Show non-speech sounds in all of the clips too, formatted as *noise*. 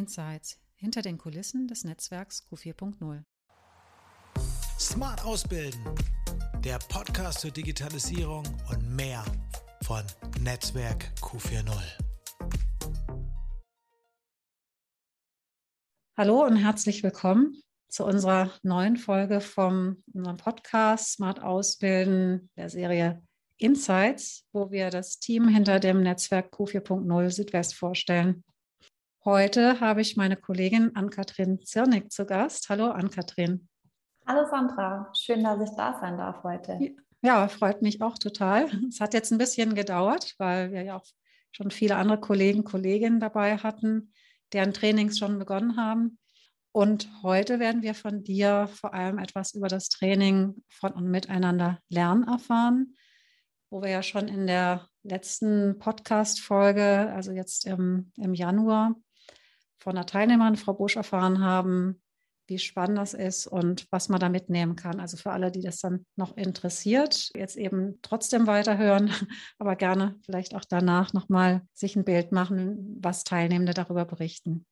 Insights hinter den Kulissen des Netzwerks Q4.0. Smart Ausbilden, der Podcast zur Digitalisierung und mehr von Netzwerk Q4.0. Hallo und herzlich willkommen zu unserer neuen Folge vom unserem Podcast Smart Ausbilden der Serie Insights, wo wir das Team hinter dem Netzwerk Q4.0 Südwest vorstellen. Heute habe ich meine Kollegin Ann-Kathrin Zirnig zu Gast. Hallo Ann-Kathrin. Hallo Sandra, schön, dass ich da sein darf heute. Ja, freut mich auch total. Es hat jetzt ein bisschen gedauert, weil wir ja auch schon viele andere Kollegen, Kolleginnen dabei hatten, deren Trainings schon begonnen haben. Und heute werden wir von dir vor allem etwas über das Training von und miteinander lernen erfahren, wo wir ja schon in der letzten Podcast-Folge, also jetzt im, im Januar, von der Teilnehmerin, Frau Busch, erfahren haben, wie spannend das ist und was man da mitnehmen kann. Also für alle, die das dann noch interessiert, jetzt eben trotzdem weiterhören, *laughs* aber gerne vielleicht auch danach nochmal sich ein Bild machen, was Teilnehmende darüber berichten.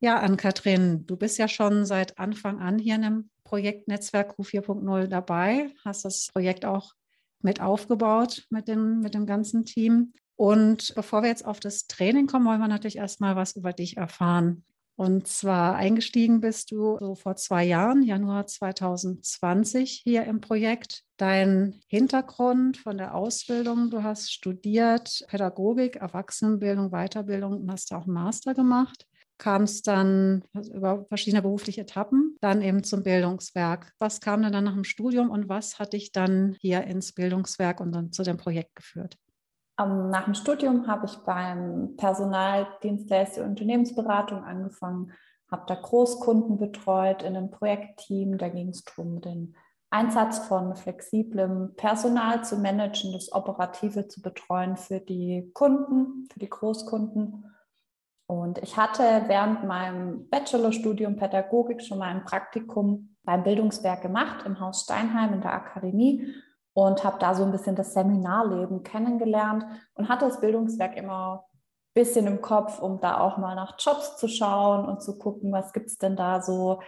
Ja, Ann-Kathrin, du bist ja schon seit Anfang an hier in einem Projektnetzwerk Q4.0 dabei, hast das Projekt auch mit aufgebaut mit dem, mit dem ganzen Team. Und bevor wir jetzt auf das Training kommen, wollen wir natürlich erstmal was über dich erfahren. Und zwar eingestiegen bist du so vor zwei Jahren, Januar 2020, hier im Projekt. Dein Hintergrund von der Ausbildung, du hast studiert Pädagogik, Erwachsenenbildung, Weiterbildung und hast auch einen Master gemacht. Kamst dann über verschiedene berufliche Etappen, dann eben zum Bildungswerk. Was kam denn dann nach dem Studium und was hat dich dann hier ins Bildungswerk und dann zu dem Projekt geführt? Ähm, nach dem Studium habe ich beim Personaldienstleister Unternehmensberatung angefangen, habe da Großkunden betreut in einem Projektteam. Da ging es darum, den Einsatz von flexiblem Personal zu managen, das Operative zu betreuen für die Kunden, für die Großkunden. Und ich hatte während meinem Bachelorstudium Pädagogik schon mal ein Praktikum beim Bildungswerk gemacht im Haus Steinheim in der Akademie und habe da so ein bisschen das Seminarleben kennengelernt und hatte das Bildungswerk immer ein bisschen im Kopf, um da auch mal nach Jobs zu schauen und zu gucken, was gibt es denn da so.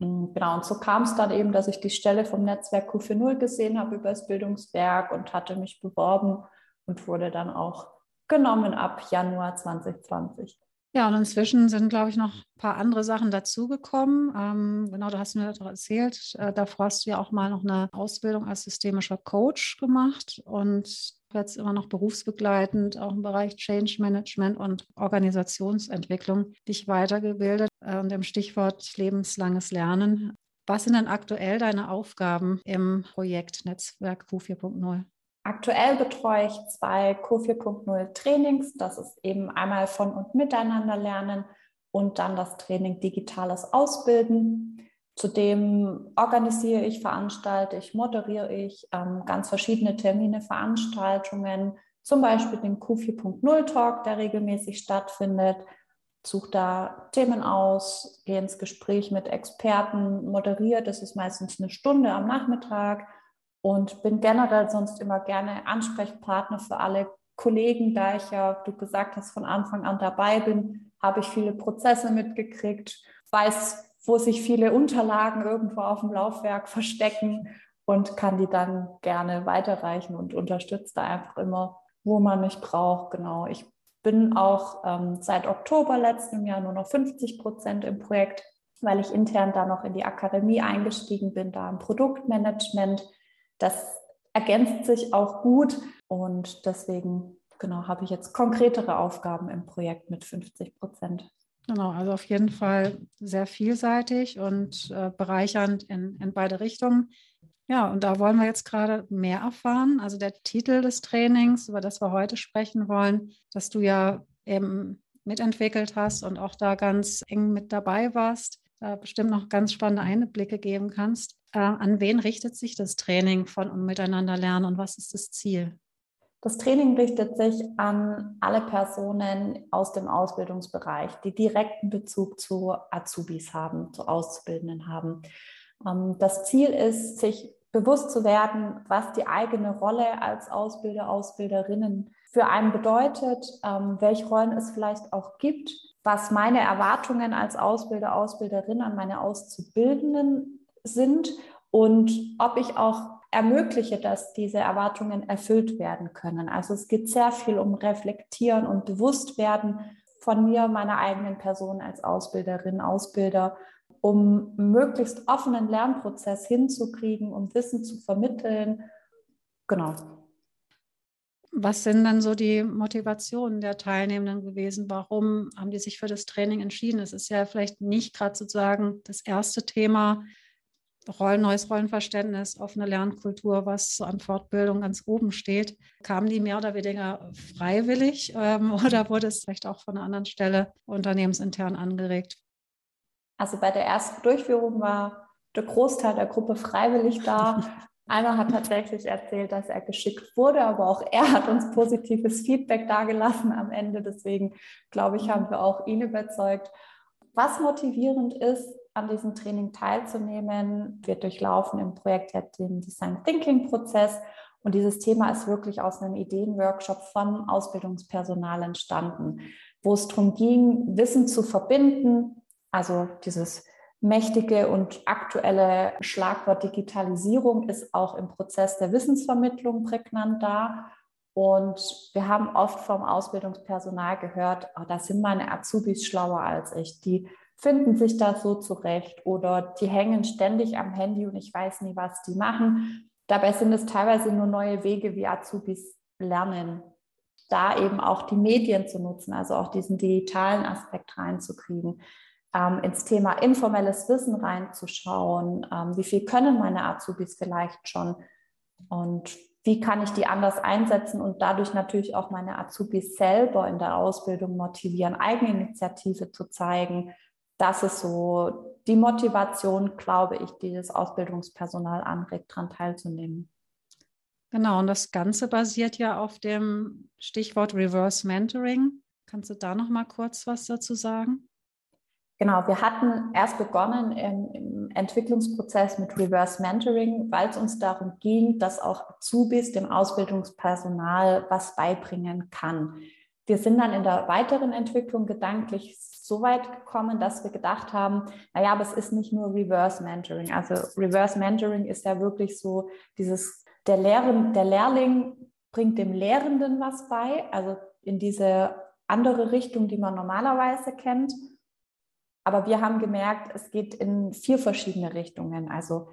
Hm, genau, und so kam es dann eben, dass ich die Stelle vom Netzwerk Q40 gesehen habe über das Bildungswerk und hatte mich beworben und wurde dann auch genommen ab Januar 2020. Ja, und inzwischen sind, glaube ich, noch ein paar andere Sachen dazugekommen. Ähm, genau, du hast mir das erzählt. Äh, davor hast du ja auch mal noch eine Ausbildung als systemischer Coach gemacht und jetzt immer noch berufsbegleitend, auch im Bereich Change Management und Organisationsentwicklung dich weitergebildet äh, und im Stichwort lebenslanges Lernen. Was sind denn aktuell deine Aufgaben im Projekt Netzwerk Q4.0? Aktuell betreue ich zwei Co 4.0 Trainings. Das ist eben einmal von und miteinander lernen und dann das Training Digitales Ausbilden. Zudem organisiere ich, veranstalte ich, moderiere ich ähm, ganz verschiedene Termine, Veranstaltungen, zum Beispiel den Q4.0 Talk, der regelmäßig stattfindet. Suche da Themen aus, gehe ins Gespräch mit Experten, moderiere, das ist meistens eine Stunde am Nachmittag und bin generell sonst immer gerne Ansprechpartner für alle Kollegen, da ich ja, du gesagt hast, von Anfang an dabei bin, habe ich viele Prozesse mitgekriegt, weiß, wo sich viele Unterlagen irgendwo auf dem Laufwerk verstecken und kann die dann gerne weiterreichen und unterstütze da einfach immer, wo man mich braucht. Genau. Ich bin auch ähm, seit Oktober letzten Jahr nur noch 50 Prozent im Projekt, weil ich intern da noch in die Akademie eingestiegen bin, da im Produktmanagement das ergänzt sich auch gut und deswegen genau habe ich jetzt konkretere Aufgaben im Projekt mit 50 Prozent. Genau, also auf jeden Fall sehr vielseitig und äh, bereichernd in, in beide Richtungen. Ja, und da wollen wir jetzt gerade mehr erfahren. Also der Titel des Trainings, über das wir heute sprechen wollen, dass du ja eben mitentwickelt hast und auch da ganz eng mit dabei warst, da bestimmt noch ganz spannende Einblicke geben kannst. Äh, an wen richtet sich das Training von und miteinander lernen und was ist das Ziel? Das Training richtet sich an alle Personen aus dem Ausbildungsbereich, die direkten Bezug zu Azubis haben, zu Auszubildenden haben. Ähm, das Ziel ist, sich bewusst zu werden, was die eigene Rolle als Ausbilder, Ausbilderinnen für einen bedeutet, ähm, welche Rollen es vielleicht auch gibt was meine Erwartungen als Ausbilder, Ausbilderin an meine Auszubildenden sind und ob ich auch ermögliche, dass diese Erwartungen erfüllt werden können. Also es geht sehr viel um Reflektieren und Bewusstwerden von mir, meiner eigenen Person als Ausbilderin, Ausbilder, um möglichst offenen Lernprozess hinzukriegen, um Wissen zu vermitteln. Genau. Was sind dann so die Motivationen der Teilnehmenden gewesen? Warum haben die sich für das Training entschieden? Es ist ja vielleicht nicht gerade sozusagen das erste Thema, Rollen, neues Rollenverständnis, offene Lernkultur, was so an Fortbildung ganz oben steht. Kamen die mehr oder weniger freiwillig ähm, *laughs* oder wurde es vielleicht auch von einer anderen Stelle unternehmensintern angeregt? Also bei der ersten Durchführung war der Großteil der Gruppe freiwillig da. *laughs* Einer hat tatsächlich erzählt, dass er geschickt wurde, aber auch er hat uns positives Feedback dargelassen am Ende. Deswegen glaube ich, haben wir auch ihn überzeugt. Was motivierend ist, an diesem Training teilzunehmen. Wir durchlaufen im Projekt den Design Thinking Prozess und dieses Thema ist wirklich aus einem Ideenworkshop von Ausbildungspersonal entstanden, wo es darum ging, Wissen zu verbinden, also dieses mächtige und aktuelle Schlagwort Digitalisierung ist auch im Prozess der Wissensvermittlung prägnant da. Und wir haben oft vom Ausbildungspersonal gehört, oh, da sind meine Azubis schlauer als ich. Die finden sich da so zurecht oder die hängen ständig am Handy und ich weiß nie, was die machen. Dabei sind es teilweise nur neue Wege, wie Azubis lernen. Da eben auch die Medien zu nutzen, also auch diesen digitalen Aspekt reinzukriegen, ähm, ins Thema informelles Wissen reinzuschauen. Ähm, wie viel können meine Azubis vielleicht schon? Und wie kann ich die anders einsetzen und dadurch natürlich auch meine Azubis selber in der Ausbildung motivieren, Eigeninitiative zu zeigen, das ist so die Motivation, glaube ich, die das Ausbildungspersonal anregt, daran teilzunehmen. Genau, und das Ganze basiert ja auf dem Stichwort Reverse Mentoring. Kannst du da noch mal kurz was dazu sagen? Genau, wir hatten erst begonnen im, Entwicklungsprozess mit Reverse Mentoring, weil es uns darum ging, dass auch Azubis dem Ausbildungspersonal was beibringen kann. Wir sind dann in der weiteren Entwicklung gedanklich so weit gekommen, dass wir gedacht haben, naja, aber es ist nicht nur Reverse Mentoring. Also Reverse Mentoring ist ja wirklich so dieses, der, Lehren, der Lehrling bringt dem Lehrenden was bei, also in diese andere Richtung, die man normalerweise kennt. Aber wir haben gemerkt, es geht in vier verschiedene Richtungen. Also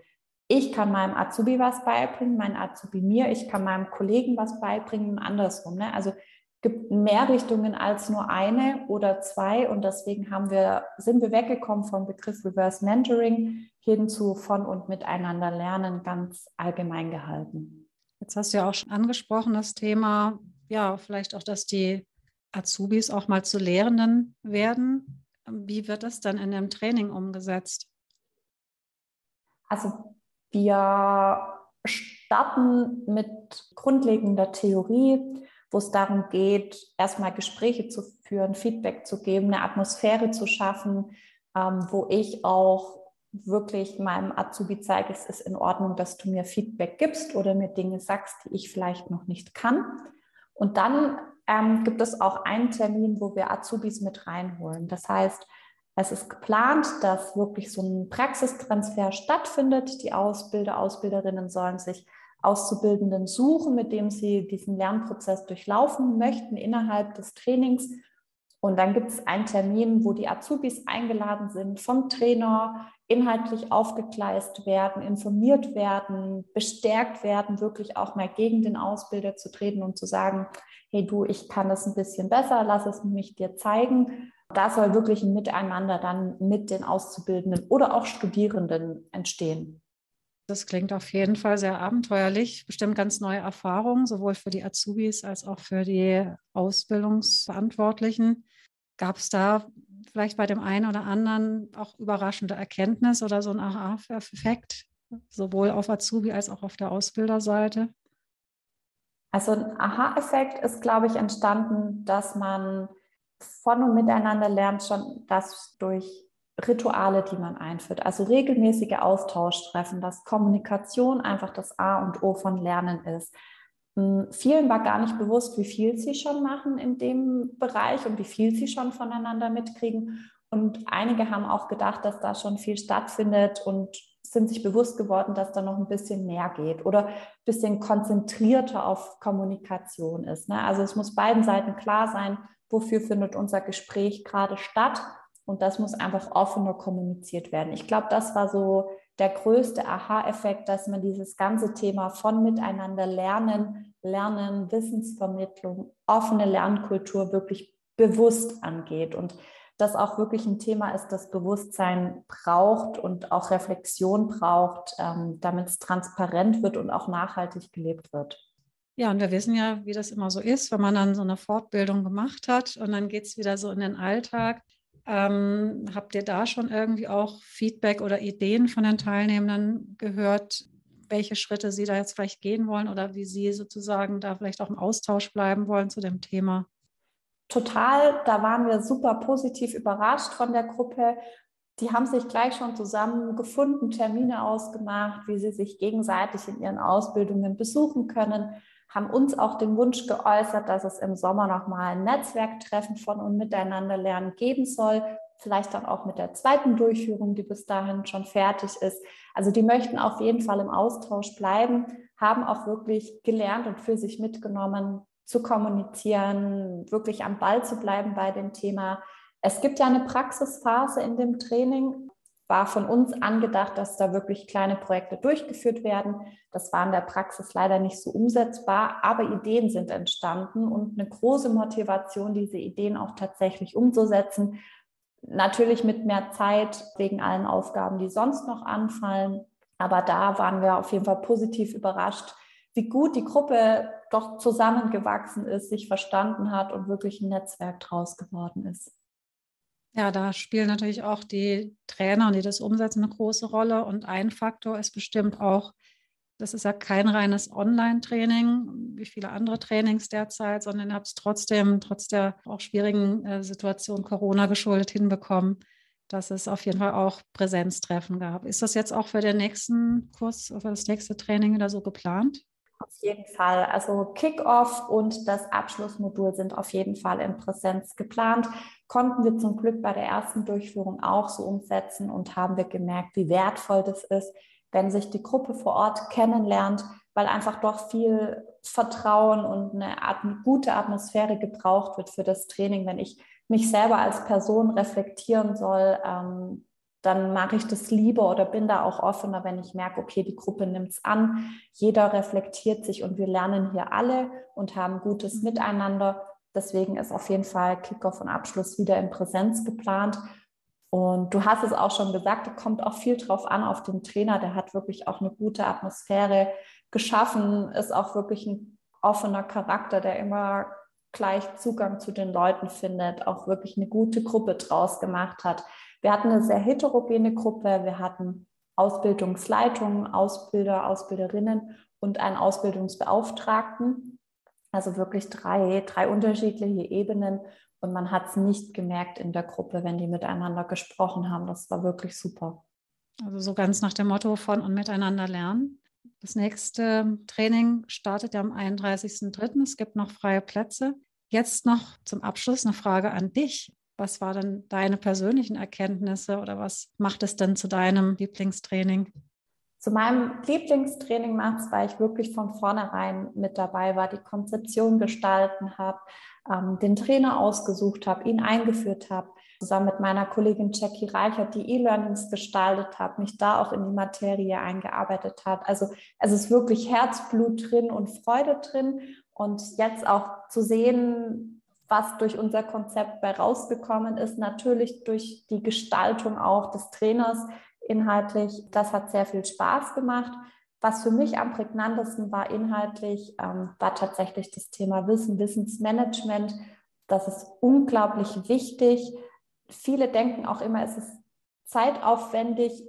ich kann meinem Azubi was beibringen, mein Azubi mir, ich kann meinem Kollegen was beibringen andersrum. Ne? Also gibt mehr Richtungen als nur eine oder zwei und deswegen haben wir, sind wir weggekommen vom Begriff Reverse Mentoring hin zu von und miteinander lernen ganz allgemein gehalten. Jetzt hast du ja auch schon angesprochen, das Thema, ja, vielleicht auch, dass die Azubis auch mal zu Lehrenden werden. Wie wird das dann in dem Training umgesetzt? Also wir starten mit grundlegender Theorie wo es darum geht, erstmal Gespräche zu führen, Feedback zu geben, eine Atmosphäre zu schaffen, ähm, wo ich auch wirklich meinem Azubi zeige, es ist in Ordnung, dass du mir Feedback gibst oder mir Dinge sagst, die ich vielleicht noch nicht kann. Und dann ähm, gibt es auch einen Termin, wo wir Azubis mit reinholen. Das heißt, es ist geplant, dass wirklich so ein Praxistransfer stattfindet. Die Ausbilder, Ausbilderinnen sollen sich Auszubildenden suchen, mit dem sie diesen Lernprozess durchlaufen möchten innerhalb des Trainings. Und dann gibt es einen Termin, wo die Azubis eingeladen sind, vom Trainer inhaltlich aufgegleist werden, informiert werden, bestärkt werden, wirklich auch mal gegen den Ausbilder zu treten und zu sagen, hey du, ich kann das ein bisschen besser, lass es mich dir zeigen. Da soll wirklich ein Miteinander dann mit den Auszubildenden oder auch Studierenden entstehen. Das klingt auf jeden Fall sehr abenteuerlich, bestimmt ganz neue Erfahrungen, sowohl für die Azubis als auch für die Ausbildungsverantwortlichen. Gab es da vielleicht bei dem einen oder anderen auch überraschende Erkenntnis oder so ein Aha-Effekt, sowohl auf Azubi als auch auf der Ausbilderseite? Also ein Aha-Effekt ist, glaube ich, entstanden, dass man von und miteinander lernt, schon dass durch Rituale, die man einführt, also regelmäßige Austauschtreffen, dass Kommunikation einfach das A und O von Lernen ist. Hm, vielen war gar nicht bewusst, wie viel sie schon machen in dem Bereich und wie viel sie schon voneinander mitkriegen. Und einige haben auch gedacht, dass da schon viel stattfindet und sind sich bewusst geworden, dass da noch ein bisschen mehr geht oder ein bisschen konzentrierter auf Kommunikation ist. Ne? Also es muss beiden Seiten klar sein, wofür findet unser Gespräch gerade statt. Und das muss einfach offener kommuniziert werden. Ich glaube, das war so der größte Aha-Effekt, dass man dieses ganze Thema von miteinander lernen, lernen, Wissensvermittlung, offene Lernkultur wirklich bewusst angeht. Und das auch wirklich ein Thema ist, das Bewusstsein braucht und auch Reflexion braucht, ähm, damit es transparent wird und auch nachhaltig gelebt wird. Ja, und wir wissen ja, wie das immer so ist, wenn man dann so eine Fortbildung gemacht hat und dann geht es wieder so in den Alltag. Ähm, habt ihr da schon irgendwie auch Feedback oder Ideen von den Teilnehmenden gehört, welche Schritte sie da jetzt vielleicht gehen wollen oder wie sie sozusagen da vielleicht auch im Austausch bleiben wollen zu dem Thema? total, da waren wir super positiv überrascht von der Gruppe. Die haben sich gleich schon zusammengefunden, Termine ausgemacht, wie sie sich gegenseitig in ihren Ausbildungen besuchen können, haben uns auch den Wunsch geäußert, dass es im Sommer nochmal ein Netzwerktreffen von und miteinander lernen geben soll, vielleicht dann auch mit der zweiten Durchführung, die bis dahin schon fertig ist. Also die möchten auf jeden Fall im Austausch bleiben, haben auch wirklich gelernt und für sich mitgenommen, zu kommunizieren, wirklich am Ball zu bleiben bei dem Thema. Es gibt ja eine Praxisphase in dem Training, war von uns angedacht, dass da wirklich kleine Projekte durchgeführt werden. Das war in der Praxis leider nicht so umsetzbar, aber Ideen sind entstanden und eine große Motivation, diese Ideen auch tatsächlich umzusetzen. Natürlich mit mehr Zeit wegen allen Aufgaben, die sonst noch anfallen. Aber da waren wir auf jeden Fall positiv überrascht, wie gut die Gruppe doch zusammengewachsen ist, sich verstanden hat und wirklich ein Netzwerk draus geworden ist. Ja, da spielen natürlich auch die Trainer, die das umsetzen, eine große Rolle. Und ein Faktor ist bestimmt auch, das ist ja kein reines Online-Training, wie viele andere Trainings derzeit, sondern habt es trotzdem, trotz der auch schwierigen äh, Situation Corona geschuldet, hinbekommen, dass es auf jeden Fall auch Präsenztreffen gab. Ist das jetzt auch für den nächsten Kurs, für das nächste Training oder so geplant? Auf jeden Fall. Also Kickoff und das Abschlussmodul sind auf jeden Fall in Präsenz geplant. Konnten wir zum Glück bei der ersten Durchführung auch so umsetzen und haben wir gemerkt, wie wertvoll das ist, wenn sich die Gruppe vor Ort kennenlernt, weil einfach doch viel Vertrauen und eine, eine gute Atmosphäre gebraucht wird für das Training. Wenn ich mich selber als Person reflektieren soll, ähm, dann mache ich das lieber oder bin da auch offener, wenn ich merke, okay, die Gruppe nimmt es an, jeder reflektiert sich und wir lernen hier alle und haben gutes mhm. Miteinander. Deswegen ist auf jeden Fall Kickoff und Abschluss wieder in Präsenz geplant. Und du hast es auch schon gesagt, da kommt auch viel drauf an auf den Trainer. Der hat wirklich auch eine gute Atmosphäre geschaffen, ist auch wirklich ein offener Charakter, der immer gleich Zugang zu den Leuten findet, auch wirklich eine gute Gruppe draus gemacht hat. Wir hatten eine sehr heterogene Gruppe. Wir hatten Ausbildungsleitungen, Ausbilder, Ausbilderinnen und einen Ausbildungsbeauftragten. Also wirklich drei, drei unterschiedliche Ebenen. Und man hat es nicht gemerkt in der Gruppe, wenn die miteinander gesprochen haben. Das war wirklich super. Also so ganz nach dem Motto von und miteinander lernen. Das nächste Training startet ja am 31.03. Es gibt noch freie Plätze. Jetzt noch zum Abschluss eine Frage an dich. Was waren denn deine persönlichen Erkenntnisse oder was macht es denn zu deinem Lieblingstraining? Zu meinem Lieblingstraining macht weil ich wirklich von vornherein mit dabei war, die Konzeption gestalten habe, ähm, den Trainer ausgesucht habe, ihn eingeführt habe, zusammen mit meiner Kollegin Jackie Reichert die E-Learnings gestaltet habe, mich da auch in die Materie eingearbeitet hat. Also es ist wirklich Herzblut drin und Freude drin. Und jetzt auch zu sehen, was durch unser Konzept bei rausgekommen ist, natürlich durch die Gestaltung auch des Trainers inhaltlich. Das hat sehr viel Spaß gemacht. Was für mich am prägnantesten war inhaltlich, ähm, war tatsächlich das Thema Wissen, Wissensmanagement. Das ist unglaublich wichtig. Viele denken auch immer, es ist zeitaufwendig,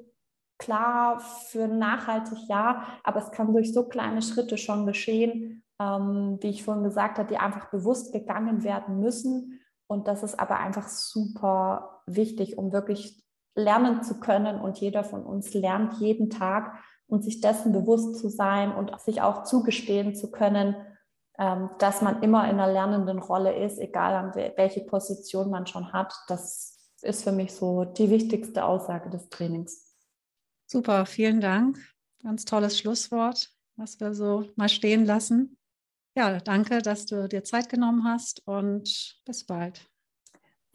klar, für nachhaltig ja, aber es kann durch so kleine Schritte schon geschehen ähm, wie ich vorhin gesagt habe, die einfach bewusst gegangen werden müssen. Und das ist aber einfach super wichtig, um wirklich lernen zu können. Und jeder von uns lernt jeden Tag und sich dessen bewusst zu sein und sich auch zugestehen zu können, ähm, dass man immer in einer lernenden Rolle ist, egal welche Position man schon hat. Das ist für mich so die wichtigste Aussage des Trainings. Super, vielen Dank. Ganz tolles Schlusswort, was wir so mal stehen lassen. Ja, danke, dass du dir Zeit genommen hast und bis bald.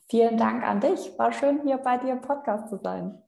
Vielen Dank an dich. War schön, hier bei dir im Podcast zu sein.